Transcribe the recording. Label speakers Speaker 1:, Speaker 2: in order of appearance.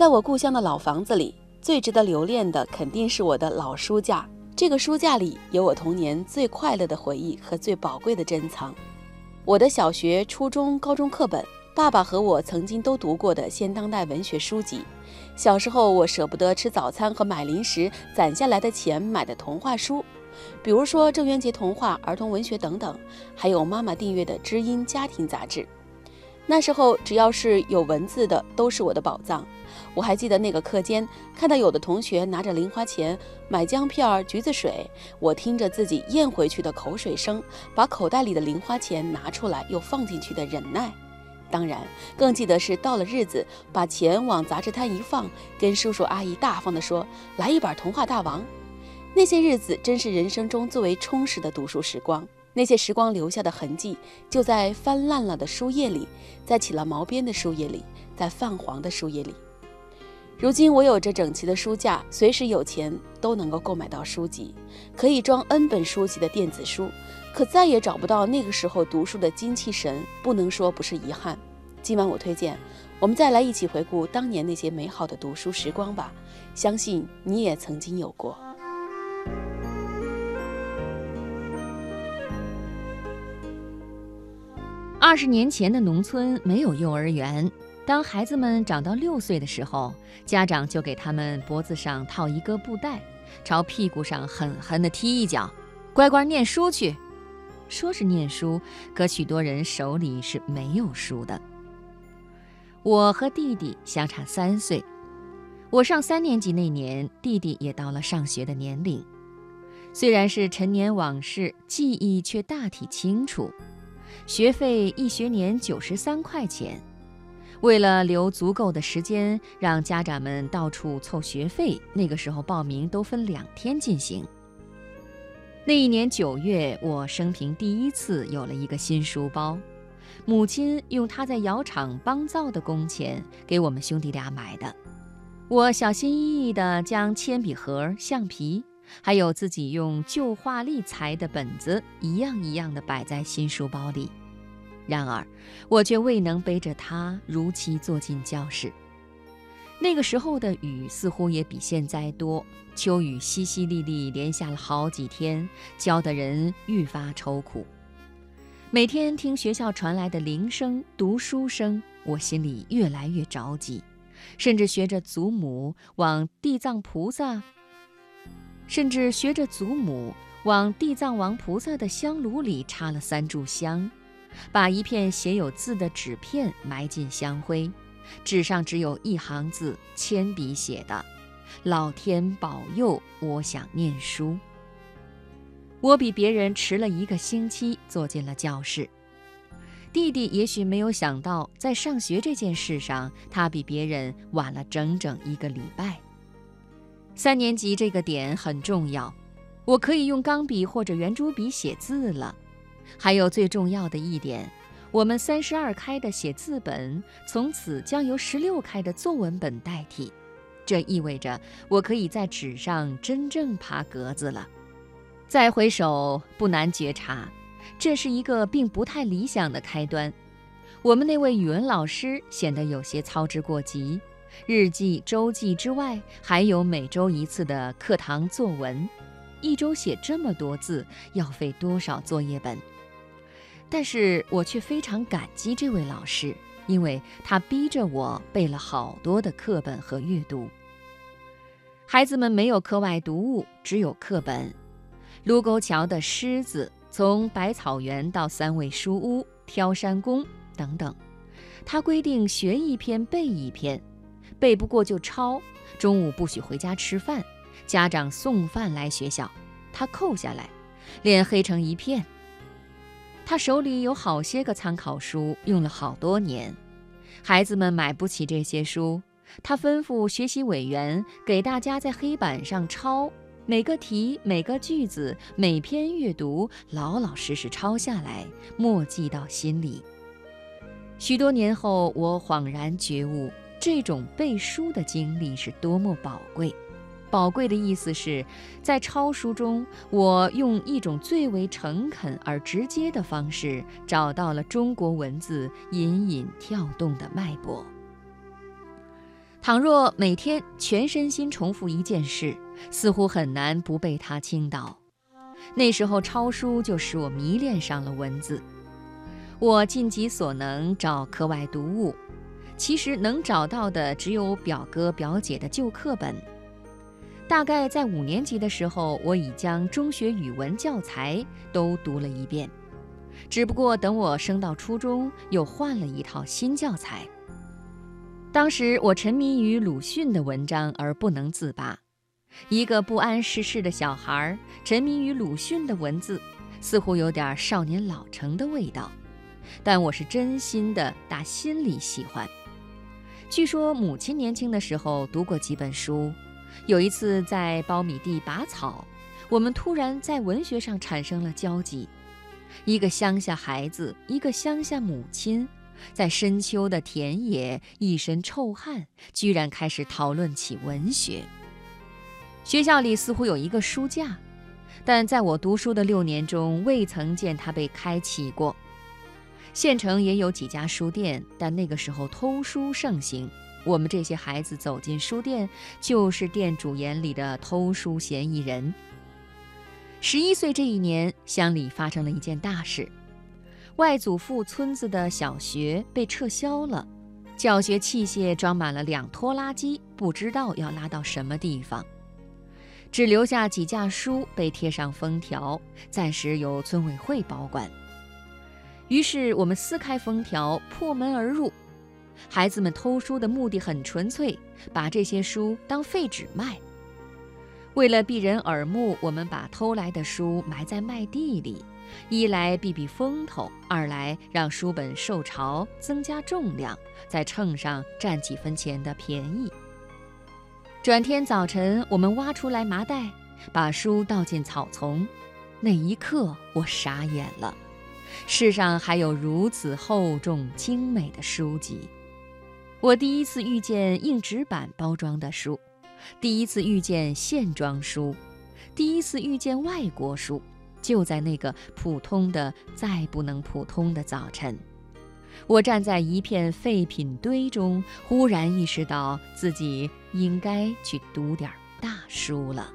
Speaker 1: 在我故乡的老房子里，最值得留恋的肯定是我的老书架。这个书架里有我童年最快乐的回忆和最宝贵的珍藏。我的小学、初中、高中课本，爸爸和我曾经都读过的现当代文学书籍。小时候，我舍不得吃早餐和买零食攒下来的钱买的童话书，比如说郑渊洁童话、儿童文学等等，还有妈妈订阅的知音家庭杂志。那时候，只要是有文字的，都是我的宝藏。我还记得那个课间，看到有的同学拿着零花钱买姜片、橘子水，我听着自己咽回去的口水声，把口袋里的零花钱拿出来又放进去的忍耐。当然，更记得是到了日子，把钱往杂志摊一放，跟叔叔阿姨大方地说：“来一本《童话大王》。”那些日子真是人生中最为充实的读书时光。那些时光留下的痕迹，就在翻烂了的书页里，在起了毛边的书页里，在泛黄的书页里。如今我有着整齐的书架，随时有钱都能够购买到书籍，可以装 N 本书籍的电子书，可再也找不到那个时候读书的精气神，不能说不是遗憾。今晚我推荐，我们再来一起回顾当年那些美好的读书时光吧，相信你也曾经有过。
Speaker 2: 二十年前的农村没有幼儿园。当孩子们长到六岁的时候，家长就给他们脖子上套一个布袋，朝屁股上狠狠地踢一脚，乖乖念书去。说是念书，可许多人手里是没有书的。我和弟弟相差三岁，我上三年级那年，弟弟也到了上学的年龄。虽然是陈年往事，记忆却大体清楚。学费一学年九十三块钱。为了留足够的时间让家长们到处凑学费，那个时候报名都分两天进行。那一年九月，我生平第一次有了一个新书包，母亲用她在窑厂帮造的工钱给我们兄弟俩买的。我小心翼翼地将铅笔盒、橡皮，还有自己用旧画立裁的本子，一样一样的摆在新书包里。然而，我却未能背着它如期坐进教室。那个时候的雨似乎也比现在多，秋雨淅淅沥沥，连下了好几天，教得人愈发愁苦。每天听学校传来的铃声、读书声，我心里越来越着急，甚至学着祖母往地藏菩萨，甚至学着祖母往地藏王菩萨的香炉里插了三炷香。把一片写有字的纸片埋进香灰，纸上只有一行字，铅笔写的：“老天保佑，我想念书。”我比别人迟了一个星期坐进了教室。弟弟也许没有想到，在上学这件事上，他比别人晚了整整一个礼拜。三年级这个点很重要，我可以用钢笔或者圆珠笔写字了。还有最重要的一点，我们三十二开的写字本从此将由十六开的作文本代替，这意味着我可以在纸上真正爬格子了。再回首，不难觉察，这是一个并不太理想的开端。我们那位语文老师显得有些操之过急，日记、周记之外，还有每周一次的课堂作文，一周写这么多字，要费多少作业本？但是我却非常感激这位老师，因为他逼着我背了好多的课本和阅读。孩子们没有课外读物，只有课本。卢沟桥的狮子，从百草园到三味书屋、挑山宫等等。他规定学一篇背一篇，背不过就抄。中午不许回家吃饭，家长送饭来学校，他扣下来，脸黑成一片。他手里有好些个参考书，用了好多年。孩子们买不起这些书，他吩咐学习委员给大家在黑板上抄每个题、每个句子、每篇阅读，老老实实抄下来，默记到心里。许多年后，我恍然觉悟，这种背书的经历是多么宝贵。宝贵的意思是，在抄书中，我用一种最为诚恳而直接的方式，找到了中国文字隐隐跳动的脉搏。倘若每天全身心重复一件事，似乎很难不被它倾倒。那时候抄书就使我迷恋上了文字。我尽己所能找课外读物，其实能找到的只有表哥表姐的旧课本。大概在五年级的时候，我已将中学语文教材都读了一遍。只不过等我升到初中，又换了一套新教材。当时我沉迷于鲁迅的文章而不能自拔。一个不谙世事的小孩沉迷于鲁迅的文字，似乎有点少年老成的味道。但我是真心的打心里喜欢。据说母亲年轻的时候读过几本书。有一次在苞米地拔草，我们突然在文学上产生了交集。一个乡下孩子，一个乡下母亲，在深秋的田野，一身臭汗，居然开始讨论起文学。学校里似乎有一个书架，但在我读书的六年中，未曾见它被开启过。县城也有几家书店，但那个时候偷书盛行。我们这些孩子走进书店，就是店主眼里的偷书嫌疑人。十一岁这一年，乡里发生了一件大事：外祖父村子的小学被撤销了，教学器械装满了两拖拉机，不知道要拉到什么地方，只留下几架书被贴上封条，暂时由村委会保管。于是我们撕开封条，破门而入。孩子们偷书的目的很纯粹，把这些书当废纸卖。为了避人耳目，我们把偷来的书埋在麦地里，一来避避风头，二来让书本受潮，增加重量，在秤上占几分钱的便宜。转天早晨，我们挖出来麻袋，把书倒进草丛。那一刻，我傻眼了，世上还有如此厚重精美的书籍。我第一次遇见硬纸板包装的书，第一次遇见线装书，第一次遇见外国书，就在那个普通的再不能普通的早晨，我站在一片废品堆中，忽然意识到自己应该去读点大书了。